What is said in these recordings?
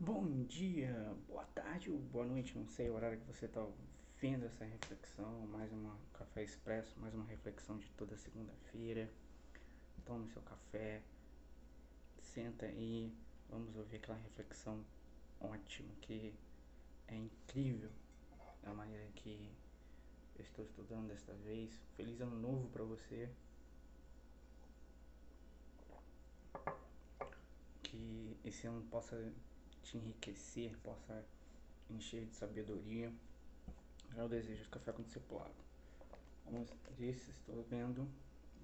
Bom dia, boa tarde ou boa noite, não sei o horário que você está vendo essa reflexão, mais uma café expresso, mais uma reflexão de toda segunda-feira. Tome seu café, senta aí, vamos ouvir aquela reflexão ótima que é incrível a maneira que eu estou estudando desta vez. Feliz ano novo para você. Que esse ano possa te enriquecer, possa encher de sabedoria. É o desejo de café com discipulado. Como disse, estou vendo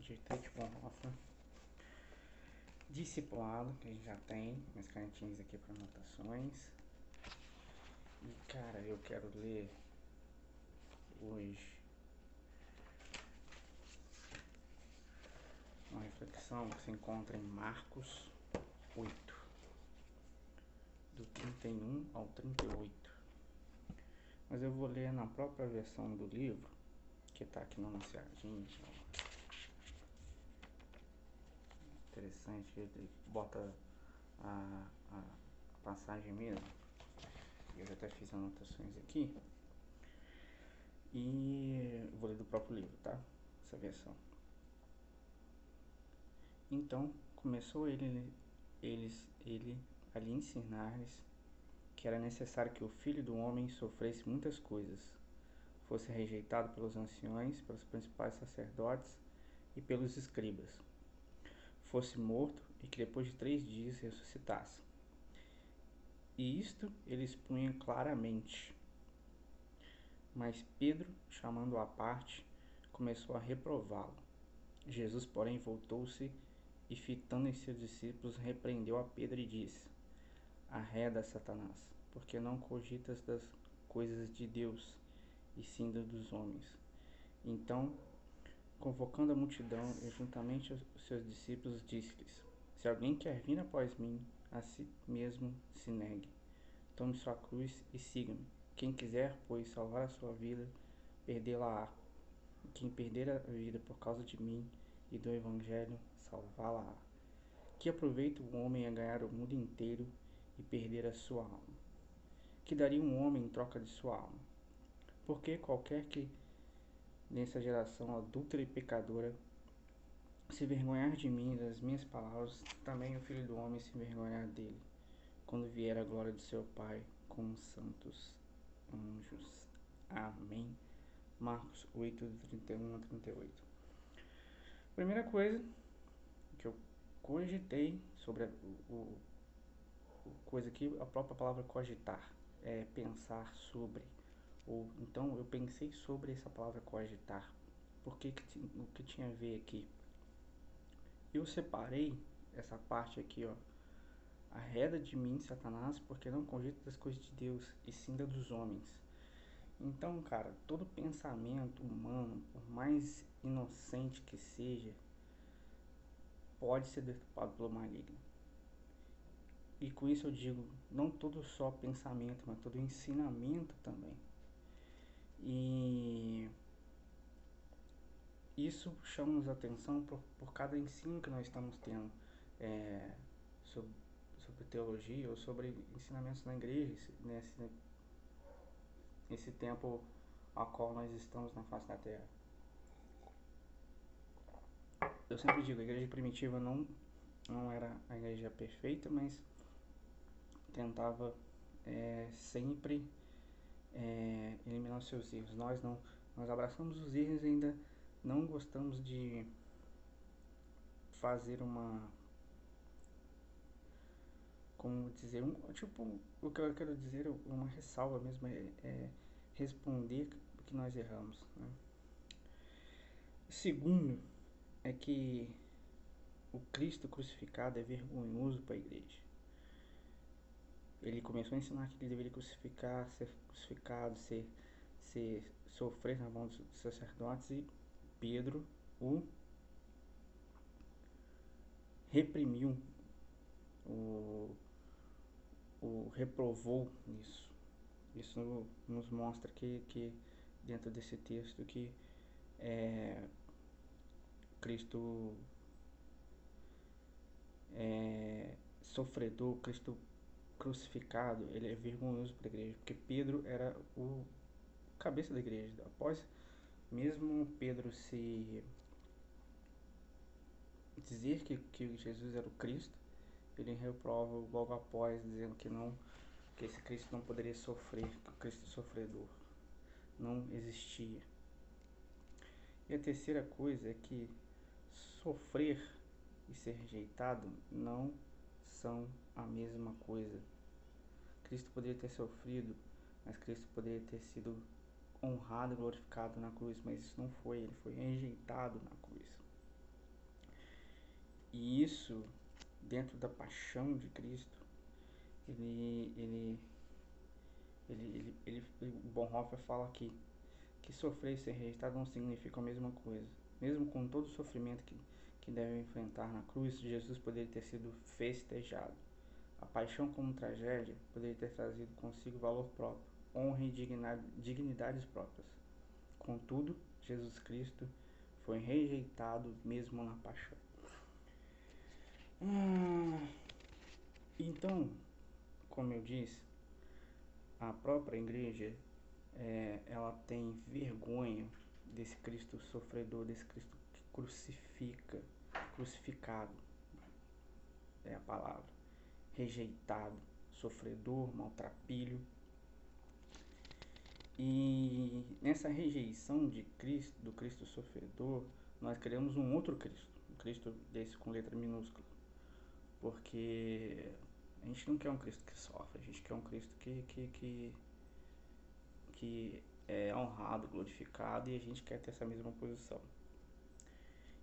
de Tate Bonhoeffer. Discipulado, que a gente já tem, minhas canetinhas aqui para anotações. E cara, eu quero ler hoje uma reflexão que se encontra em Marcos 8 do 31 ao 38. Mas eu vou ler na própria versão do livro, que está aqui no anunciadinho. Interessante, ele bota a, a passagem mesmo. Eu já até fiz anotações aqui. E vou ler do próprio livro, tá? Essa versão. Então começou ele, eles, ele a lhe ensinar-lhes que era necessário que o filho do homem sofresse muitas coisas, fosse rejeitado pelos anciões, pelos principais sacerdotes e pelos escribas, fosse morto e que depois de três dias ressuscitasse. E isto ele expunha claramente. Mas Pedro, chamando-o à parte, começou a reprová-lo. Jesus, porém, voltou-se e, fitando em seus discípulos, repreendeu a Pedro e disse: arreda Satanás, porque não cogitas das coisas de Deus, e sim dos homens. Então, convocando a multidão e juntamente os seus discípulos, disse-lhes: Se alguém quer vir após mim, a si mesmo se negue. Tome sua cruz e siga-me. Quem quiser, pois, salvar a sua vida, perdê-la-á. Quem perder a vida por causa de mim e do Evangelho, salvá-la-á. Que aproveita o homem a ganhar o mundo inteiro e perder a sua alma. Que daria um homem em troca de sua alma? Porque qualquer que nessa geração adúltera e pecadora se vergonhar de mim e das minhas palavras, também o Filho do Homem se vergonhar dele, quando vier a glória de seu Pai com os santos anjos. Amém. Marcos 8, 31 a 38. Primeira coisa que eu cogitei sobre o, coisa que a própria palavra cogitar é pensar sobre. Ou então eu pensei sobre essa palavra cogitar. Por que, que o que tinha a ver aqui? Eu separei essa parte aqui, ó. Arreda de mim, Satanás, porque não cogito das coisas de Deus, e sim da dos homens. Então, cara, todo pensamento humano, por mais inocente que seja, pode ser deturpado pelo maligno. E com isso eu digo, não todo só pensamento, mas todo ensinamento também. E isso chama-nos atenção por, por cada ensino que nós estamos tendo é, sobre, sobre teologia ou sobre ensinamentos na igreja, nesse, nesse tempo a qual nós estamos na face da terra. Eu sempre digo, a igreja primitiva não, não era a igreja perfeita, mas tentava é, sempre é, eliminar os seus erros. Nós não, nós abraçamos os erros e ainda não gostamos de fazer uma como dizer um tipo o que eu quero dizer uma ressalva mesmo é, é responder que nós erramos né? segundo é que o Cristo crucificado é vergonhoso para a igreja ele começou a ensinar que ele deveria crucificar, ser crucificado, ser, ser sofrer na mão dos sacerdotes e Pedro o reprimiu, o, o reprovou nisso. Isso nos mostra que, que dentro desse texto que é, Cristo é, sofredor, Cristo crucificado, ele é vergonhoso para a igreja, porque Pedro era o cabeça da igreja. Após mesmo Pedro se dizer que, que Jesus era o Cristo, ele reprova logo após, dizendo que não, que esse Cristo não poderia sofrer, que o Cristo sofredor não existia. E a terceira coisa é que sofrer e ser rejeitado não são a mesma coisa. Cristo poderia ter sofrido, mas Cristo poderia ter sido honrado e glorificado na cruz, mas isso não foi, ele foi rejeitado na cruz. E isso, dentro da paixão de Cristo, ele, ele, ele, ele, ele Bonhoeffer fala aqui que sofrer e ser rejeitado não significa a mesma coisa. Mesmo com todo o sofrimento que, que deve enfrentar na cruz, Jesus poderia ter sido festejado. A paixão como tragédia poderia ter trazido consigo valor próprio, honra e dignidades próprias. Contudo, Jesus Cristo foi rejeitado mesmo na paixão. Ah, então, como eu disse, a própria igreja é, ela tem vergonha desse Cristo sofredor, desse Cristo que crucifica, crucificado é a palavra, rejeitado, sofredor, maltrapilho. E nessa rejeição de Cristo, do Cristo sofredor, nós criamos um outro Cristo, um Cristo desse com letra minúscula. Porque a gente não quer um Cristo que sofre, a gente quer um Cristo que, que, que que é honrado, glorificado e a gente quer ter essa mesma posição.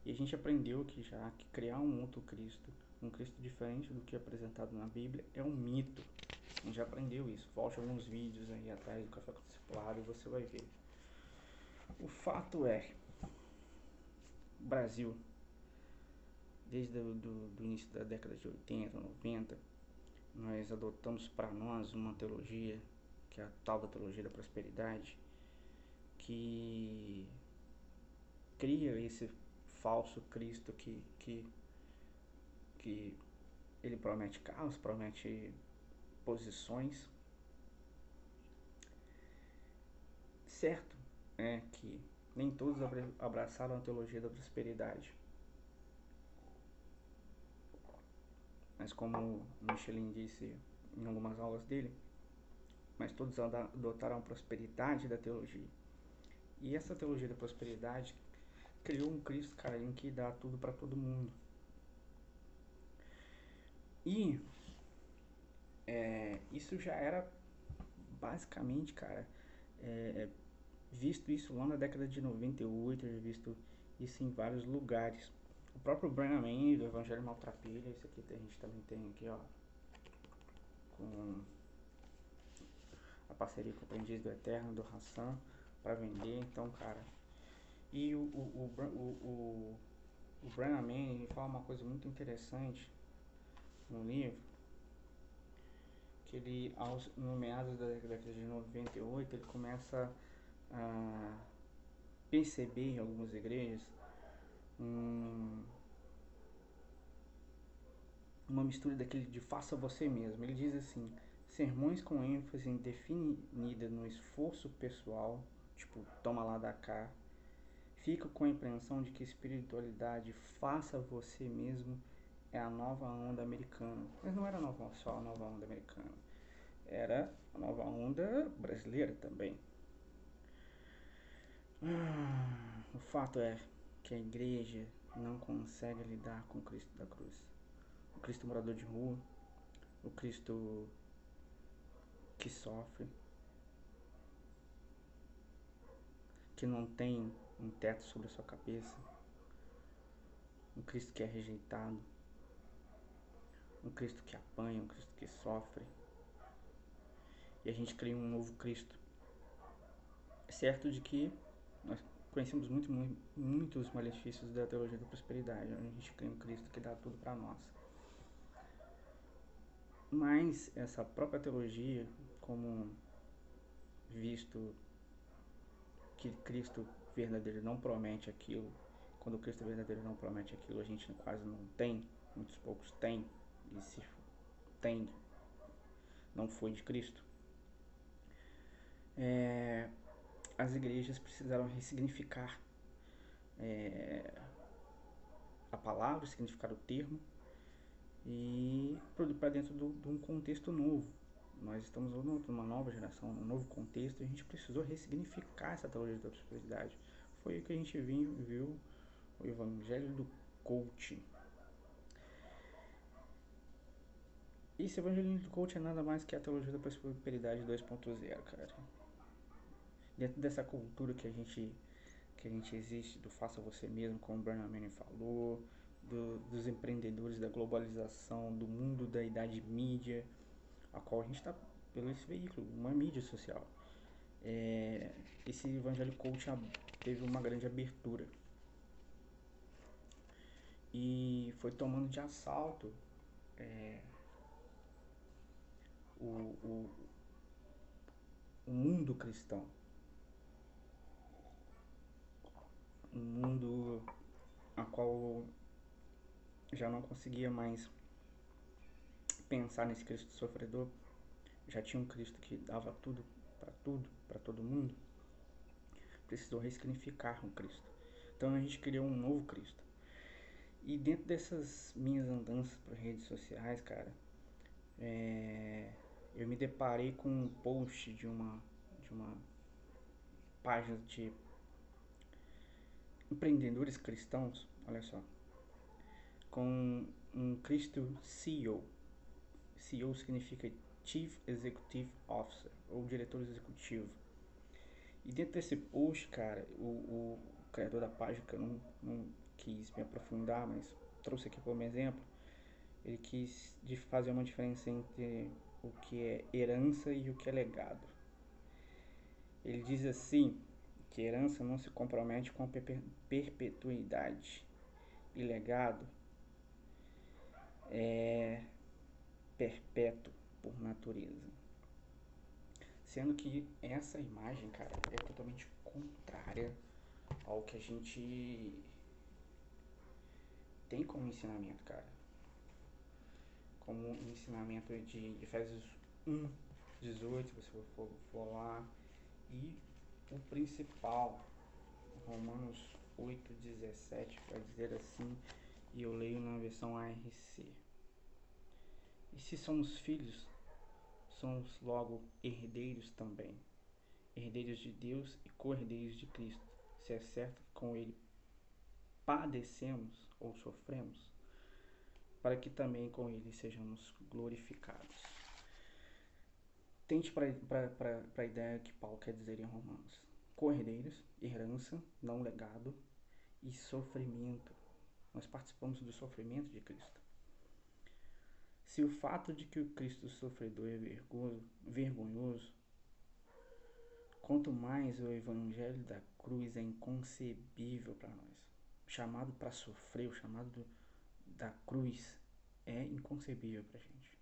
E a gente aprendeu que já que criar um outro Cristo, um Cristo diferente do que é apresentado na Bíblia, é um mito. A gente já aprendeu isso. Volte alguns vídeos aí atrás do Café com e você vai ver. O fato é, Brasil, desde o do, do início da década de 80, 90, nós adotamos para nós uma teologia que é a tal da teologia da prosperidade, que cria esse falso Cristo que, que, que ele promete carros, promete posições. Certo é que nem todos abraçaram a teologia da prosperidade. Mas como Michelin disse em algumas aulas dele, mas todos adotaram a prosperidade da teologia. E essa teologia da prosperidade criou um Cristo, cara, em que dá tudo para todo mundo. E é, isso já era basicamente, cara, é, visto isso lá na década de 98, eu já visto isso em vários lugares. O próprio Brian do Evangelho Maltrapilha, isso aqui a gente também tem aqui, ó, com a parceria com o Aprendiz do Eterno, do Hassan, para vender. Então, cara. E o, o, o, o, o fala uma coisa muito interessante no livro. Que ele, aos, no meados da década de 98, ele começa a perceber em algumas igrejas um, uma mistura daquele de faça você mesmo. Ele diz assim: sermões com ênfase definida no esforço pessoal, tipo, toma lá da cá, fica com a impressão de que espiritualidade faça você mesmo é a nova onda americana. Mas não era nova, só a nova onda americana. Era a nova onda brasileira também. Ah, o fato é que a igreja não consegue lidar com o Cristo da cruz. O Cristo morador de rua, o Cristo que sofre, que não tem um teto sobre a sua cabeça, um Cristo que é rejeitado, um Cristo que apanha, um Cristo que sofre. E a gente cria um novo Cristo. É certo de que nós conhecemos muito, muito, muitos malefícios da teologia da prosperidade. A gente cria um Cristo que dá tudo para nós. Mas essa própria teologia como visto que Cristo verdadeiro não promete aquilo, quando o Cristo verdadeiro não promete aquilo, a gente quase não tem, muitos poucos têm, e se tem, não foi de Cristo. É, as igrejas precisaram ressignificar é, a palavra, significar o termo e para dentro de um contexto novo. Nós estamos numa nova geração, num novo contexto, e a gente precisou ressignificar essa teologia da prosperidade. Foi o que a gente viu, viu o Evangelho do Coaching. Esse Evangelho do Coaching é nada mais que a teologia da prosperidade 2.0, cara. Dentro dessa cultura que a gente que a gente existe, do faça você mesmo, como o Bernard Manning falou, do, dos empreendedores, da globalização, do mundo da idade mídia, a qual a gente está pelo esse veículo, uma mídia social. É, esse Evangelho Coach teve uma grande abertura e foi tomando de assalto é, o, o, o mundo cristão. Um mundo a qual já não conseguia mais pensar nesse Cristo sofredor. Já tinha um Cristo que dava tudo para tudo, para todo mundo. Precisou ressignificar um Cristo. Então a gente criou um novo Cristo. E dentro dessas minhas andanças para redes sociais, cara, é, eu me deparei com um post de uma, de uma página de empreendedores cristãos, olha só, com um Cristo CEO. CEO significa Chief Executive Officer, ou diretor executivo. E dentro desse post, cara, o, o criador da página, que eu não, não quis me aprofundar, mas trouxe aqui como exemplo, ele quis fazer uma diferença entre o que é herança e o que é legado. Ele diz assim que herança não se compromete com a perpetuidade e legado é perpétuo por natureza. Sendo que essa imagem, cara, é totalmente contrária ao que a gente tem como ensinamento, cara. Como ensinamento de Efésios 1, 18, se você for, for lá. E o principal, Romanos 8, 17, vai dizer assim, e eu leio na versão ARC. E se somos filhos, somos logo herdeiros também, herdeiros de Deus e co-herdeiros de Cristo, se é certo que com Ele padecemos ou sofremos, para que também com Ele sejamos glorificados. Tente para a ideia que Paulo quer dizer em Romanos: co-herdeiros, herança, não legado, e sofrimento. Nós participamos do sofrimento de Cristo. Se o fato de que o Cristo sofredor é vergonhoso, vergonhoso quanto mais o evangelho da cruz é inconcebível para nós. Chamado para sofrer, o chamado do, da cruz é inconcebível para a gente.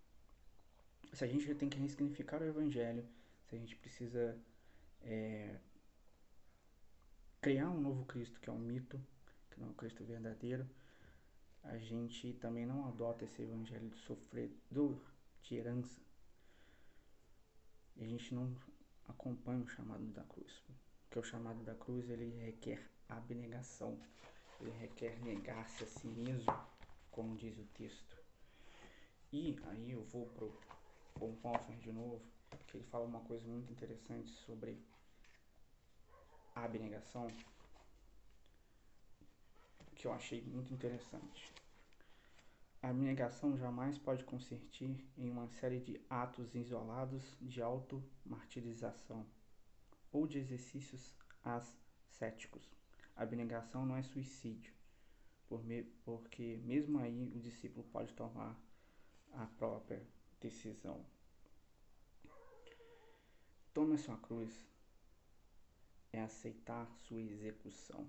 Se a gente tem que ressignificar o evangelho, se a gente precisa é, criar um novo Cristo, que é um mito, que não é o Cristo verdadeiro, a gente também não adota esse evangelho de sofredor, de herança. E a gente não acompanha o chamado da cruz. Porque o chamado da cruz ele requer abnegação. Ele requer negar-se a si mesmo, diz o texto. E aí eu vou pro Bonhoeffer de novo, que ele fala uma coisa muito interessante sobre a abnegação que eu achei muito interessante. A abnegação jamais pode consistir em uma série de atos isolados de auto-martirização ou de exercícios ascéticos. A abnegação não é suicídio, porque mesmo aí o discípulo pode tomar a própria decisão. Tome a sua cruz é aceitar sua execução,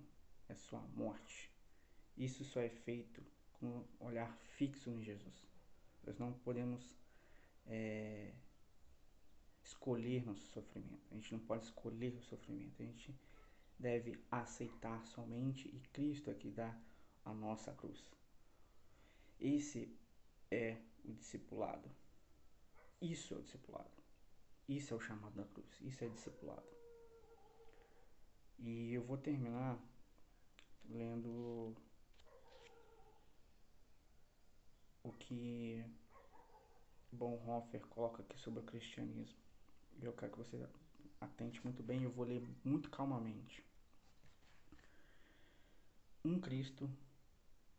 é sua morte. Isso só é feito com um olhar fixo em Jesus. Nós não podemos é, escolher nosso sofrimento. A gente não pode escolher o sofrimento. A gente deve aceitar somente e Cristo é que dá a nossa cruz. Esse é o discipulado. Isso é o discipulado. Isso é o chamado da cruz. Isso é discipulado. E eu vou terminar lendo o que Bonhoeffer coloca aqui sobre o cristianismo. Eu quero que você atente muito bem, eu vou ler muito calmamente. Um Cristo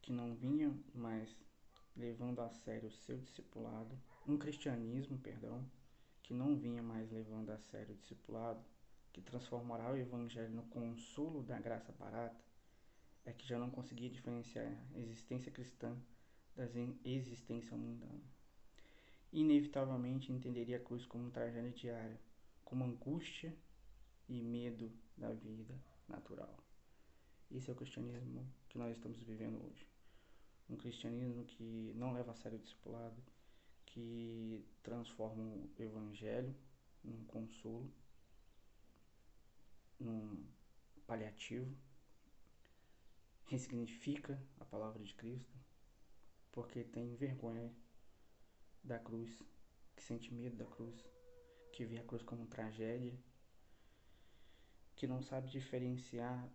que não vinha mais levando a sério o seu discipulado, um cristianismo, perdão, que não vinha mais levando a sério o discipulado, que transformará o evangelho no consolo da graça barata, é que já não conseguia diferenciar a existência cristã da existência mundana. Inevitavelmente entenderia a cruz como tragédia diária, como angústia e medo da vida natural. Esse é o cristianismo que nós estamos vivendo hoje. Um cristianismo que não leva a sério o discipulado, que transforma o evangelho num consolo, num paliativo, ressignifica a palavra de Cristo, porque tem vergonha da cruz, que sente medo da cruz, que vê a cruz como tragédia, que não sabe diferenciar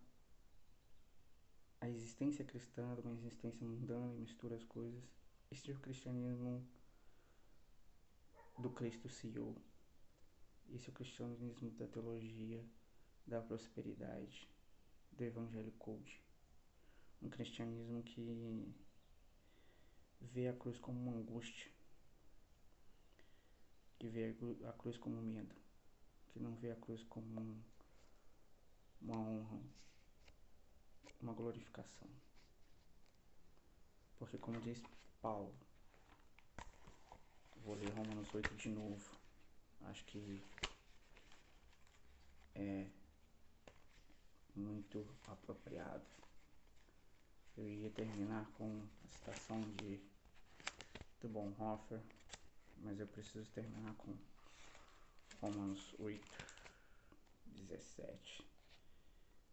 a existência cristã de uma existência mundana e mistura as coisas. Este é o cristianismo do Cristo CEO. Esse é o cristianismo da teologia, da prosperidade, do evangelho coach. Um cristianismo que vê a cruz como uma angústia, que vê a cruz como medo, que não vê a cruz como um, uma honra, uma glorificação. Porque, como diz Paulo, vou ler Romanos 8 de novo. Acho que é muito apropriado. Eu ia terminar com a citação de do Bonhoeffer, mas eu preciso terminar com Romanos 8, 17.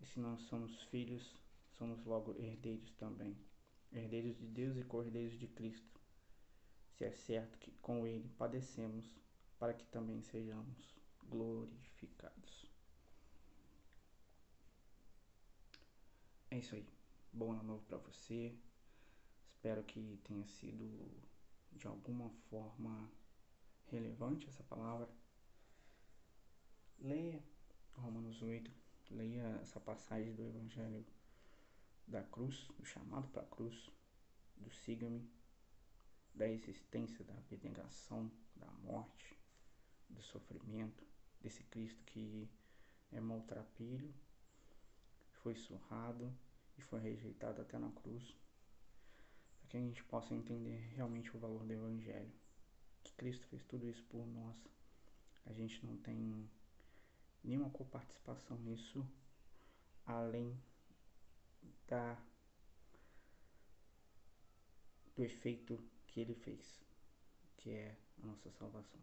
E se nós somos filhos, somos logo herdeiros também, herdeiros de Deus e cordeiros de Cristo, se é certo que com Ele padecemos, para que também sejamos glorificados. É isso aí. Bom ano novo para você. Espero que tenha sido de alguma forma relevante essa palavra. Leia Romanos 8, leia essa passagem do Evangelho da cruz, do chamado para a cruz, do siga-me, da existência, da abnegação, da morte, do sofrimento, desse Cristo que é maltrapilho, foi surrado e foi rejeitado até na cruz, para que a gente possa entender realmente o valor do Evangelho. Que Cristo fez tudo isso por nós. A gente não tem nenhuma coparticipação nisso, além da do efeito que ele fez, que é a nossa salvação.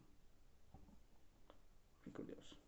Fique com Deus.